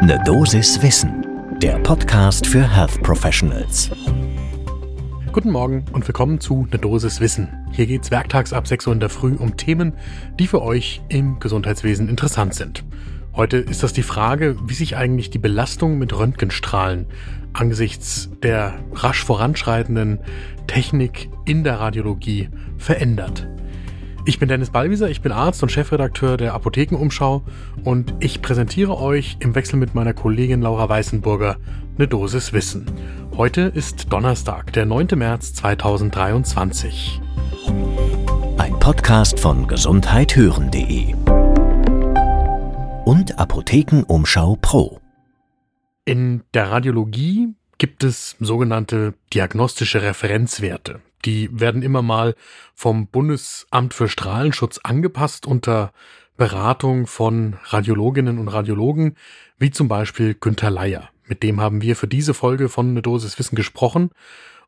Ne Dosis Wissen, der Podcast für Health Professionals. Guten Morgen und willkommen zu Ne Dosis Wissen. Hier geht's werktags ab 6 Uhr in der Früh um Themen, die für euch im Gesundheitswesen interessant sind. Heute ist das die Frage, wie sich eigentlich die Belastung mit Röntgenstrahlen angesichts der rasch voranschreitenden Technik in der Radiologie verändert. Ich bin Dennis Ballwieser, ich bin Arzt und Chefredakteur der Apothekenumschau und ich präsentiere euch im Wechsel mit meiner Kollegin Laura Weißenburger eine Dosis Wissen. Heute ist Donnerstag, der 9. März 2023. Ein Podcast von gesundheithören.de und Apothekenumschau Pro. In der Radiologie gibt es sogenannte diagnostische Referenzwerte. Die werden immer mal vom Bundesamt für Strahlenschutz angepasst unter Beratung von Radiologinnen und Radiologen, wie zum Beispiel Günter Leier. Mit dem haben wir für diese Folge von Eine Dosis Wissen gesprochen.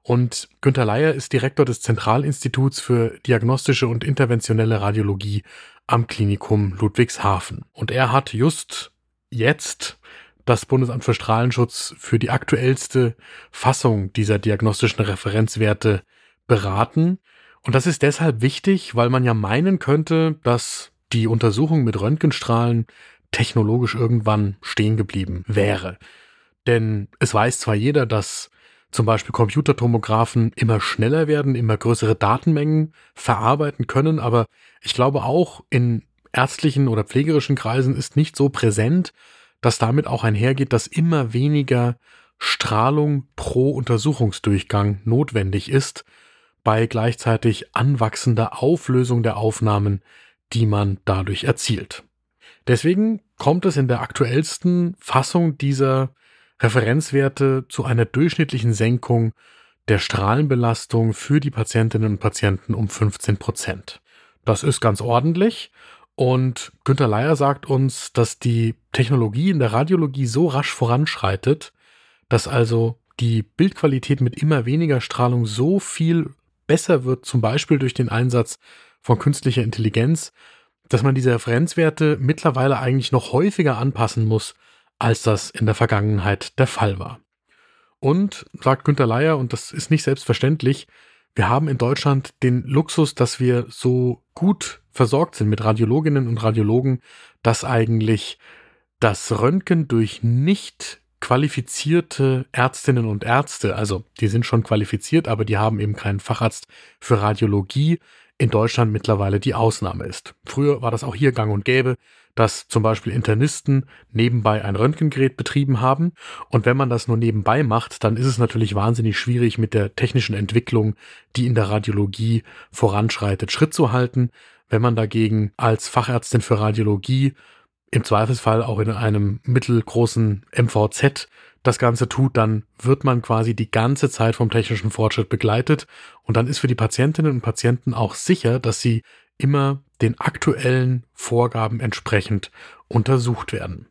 Und Günter Leier ist Direktor des Zentralinstituts für diagnostische und interventionelle Radiologie am Klinikum Ludwigshafen. Und er hat just jetzt das Bundesamt für Strahlenschutz für die aktuellste Fassung dieser diagnostischen Referenzwerte beraten. Und das ist deshalb wichtig, weil man ja meinen könnte, dass die Untersuchung mit Röntgenstrahlen technologisch irgendwann stehen geblieben wäre. Denn es weiß zwar jeder, dass zum Beispiel Computertomographen immer schneller werden, immer größere Datenmengen verarbeiten können, aber ich glaube auch in ärztlichen oder pflegerischen Kreisen ist nicht so präsent, dass damit auch einhergeht, dass immer weniger Strahlung pro Untersuchungsdurchgang notwendig ist, bei gleichzeitig anwachsender Auflösung der Aufnahmen, die man dadurch erzielt. Deswegen kommt es in der aktuellsten Fassung dieser Referenzwerte zu einer durchschnittlichen Senkung der Strahlenbelastung für die Patientinnen und Patienten um 15 Prozent. Das ist ganz ordentlich und Günter Leier sagt uns, dass die Technologie in der Radiologie so rasch voranschreitet, dass also die Bildqualität mit immer weniger Strahlung so viel besser wird, zum Beispiel durch den Einsatz von künstlicher Intelligenz, dass man diese Referenzwerte mittlerweile eigentlich noch häufiger anpassen muss, als das in der Vergangenheit der Fall war. Und, sagt Günter Leier, und das ist nicht selbstverständlich, wir haben in Deutschland den Luxus, dass wir so gut versorgt sind mit Radiologinnen und Radiologen, dass eigentlich das Röntgen durch nicht qualifizierte Ärztinnen und Ärzte, also die sind schon qualifiziert, aber die haben eben keinen Facharzt für Radiologie, in Deutschland mittlerweile die Ausnahme ist. Früher war das auch hier gang und gäbe, dass zum Beispiel Internisten nebenbei ein Röntgengerät betrieben haben. Und wenn man das nur nebenbei macht, dann ist es natürlich wahnsinnig schwierig, mit der technischen Entwicklung, die in der Radiologie voranschreitet, Schritt zu halten. Wenn man dagegen als Fachärztin für Radiologie im Zweifelsfall auch in einem mittelgroßen MVZ das Ganze tut, dann wird man quasi die ganze Zeit vom technischen Fortschritt begleitet und dann ist für die Patientinnen und Patienten auch sicher, dass sie immer den aktuellen Vorgaben entsprechend untersucht werden.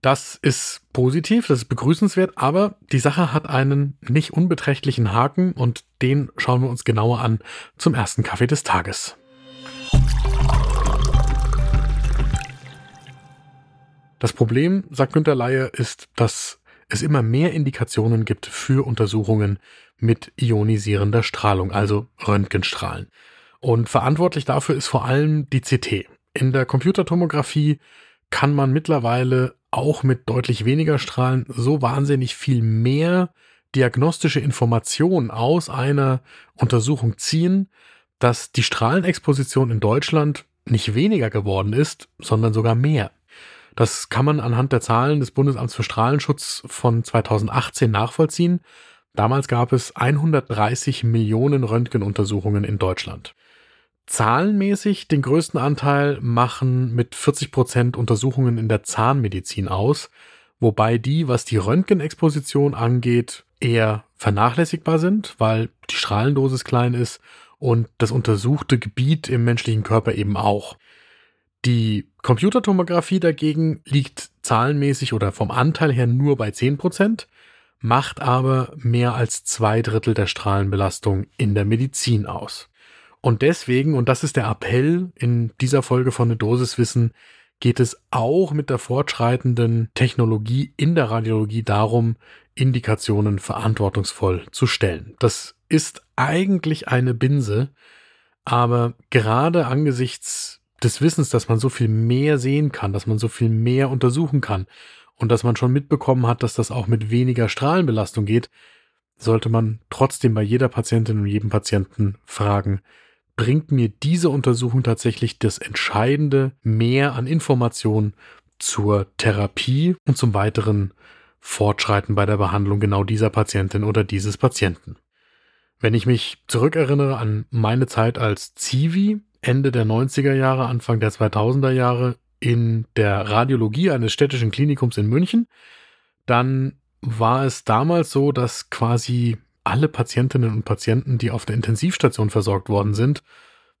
Das ist positiv, das ist begrüßenswert, aber die Sache hat einen nicht unbeträchtlichen Haken und den schauen wir uns genauer an zum ersten Kaffee des Tages. Das Problem, sagt Günter Leier, ist, dass es immer mehr Indikationen gibt für Untersuchungen mit ionisierender Strahlung, also Röntgenstrahlen. Und verantwortlich dafür ist vor allem die CT. In der Computertomographie kann man mittlerweile auch mit deutlich weniger Strahlen so wahnsinnig viel mehr diagnostische Informationen aus einer Untersuchung ziehen, dass die Strahlenexposition in Deutschland nicht weniger geworden ist, sondern sogar mehr. Das kann man anhand der Zahlen des Bundesamts für Strahlenschutz von 2018 nachvollziehen. Damals gab es 130 Millionen Röntgenuntersuchungen in Deutschland. Zahlenmäßig den größten Anteil machen mit 40 Prozent Untersuchungen in der Zahnmedizin aus, wobei die, was die Röntgenexposition angeht, eher vernachlässigbar sind, weil die Strahlendosis klein ist und das untersuchte Gebiet im menschlichen Körper eben auch. Die Computertomographie dagegen liegt zahlenmäßig oder vom Anteil her nur bei 10%, macht aber mehr als zwei Drittel der Strahlenbelastung in der Medizin aus. Und deswegen, und das ist der Appell in dieser Folge von Ne Dosis Wissen, geht es auch mit der fortschreitenden Technologie in der Radiologie darum, Indikationen verantwortungsvoll zu stellen. Das ist eigentlich eine Binse, aber gerade angesichts des Wissens, dass man so viel mehr sehen kann, dass man so viel mehr untersuchen kann und dass man schon mitbekommen hat, dass das auch mit weniger Strahlenbelastung geht, sollte man trotzdem bei jeder Patientin und jedem Patienten fragen, bringt mir diese Untersuchung tatsächlich das Entscheidende mehr an Informationen zur Therapie und zum weiteren Fortschreiten bei der Behandlung genau dieser Patientin oder dieses Patienten. Wenn ich mich zurückerinnere an meine Zeit als Zivi, Ende der 90er Jahre, Anfang der 2000er Jahre in der Radiologie eines städtischen Klinikums in München, dann war es damals so, dass quasi alle Patientinnen und Patienten, die auf der Intensivstation versorgt worden sind,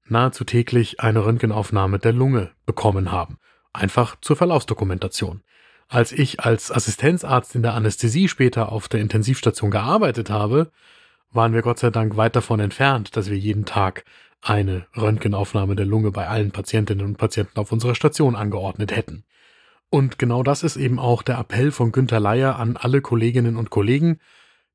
nahezu täglich eine Röntgenaufnahme der Lunge bekommen haben. Einfach zur Verlaufsdokumentation. Als ich als Assistenzarzt in der Anästhesie später auf der Intensivstation gearbeitet habe, waren wir Gott sei Dank weit davon entfernt, dass wir jeden Tag eine Röntgenaufnahme der Lunge bei allen Patientinnen und Patienten auf unserer Station angeordnet hätten. Und genau das ist eben auch der Appell von Günter Leier an alle Kolleginnen und Kollegen.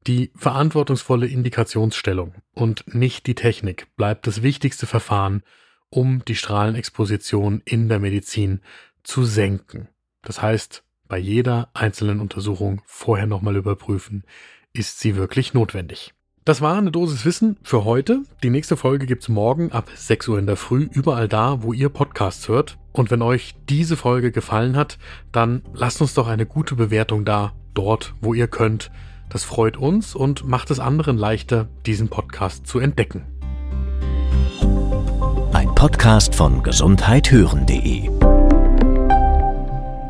Die verantwortungsvolle Indikationsstellung und nicht die Technik bleibt das wichtigste Verfahren, um die Strahlenexposition in der Medizin zu senken. Das heißt, bei jeder einzelnen Untersuchung vorher nochmal überprüfen, ist sie wirklich notwendig. Das war eine Dosis Wissen für heute. Die nächste Folge gibt's morgen ab 6 Uhr in der Früh, überall da, wo ihr Podcasts hört. Und wenn euch diese Folge gefallen hat, dann lasst uns doch eine gute Bewertung da, dort, wo ihr könnt. Das freut uns und macht es anderen leichter, diesen Podcast zu entdecken. Ein Podcast von gesundheithören.de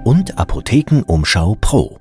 und Apothekenumschau Pro.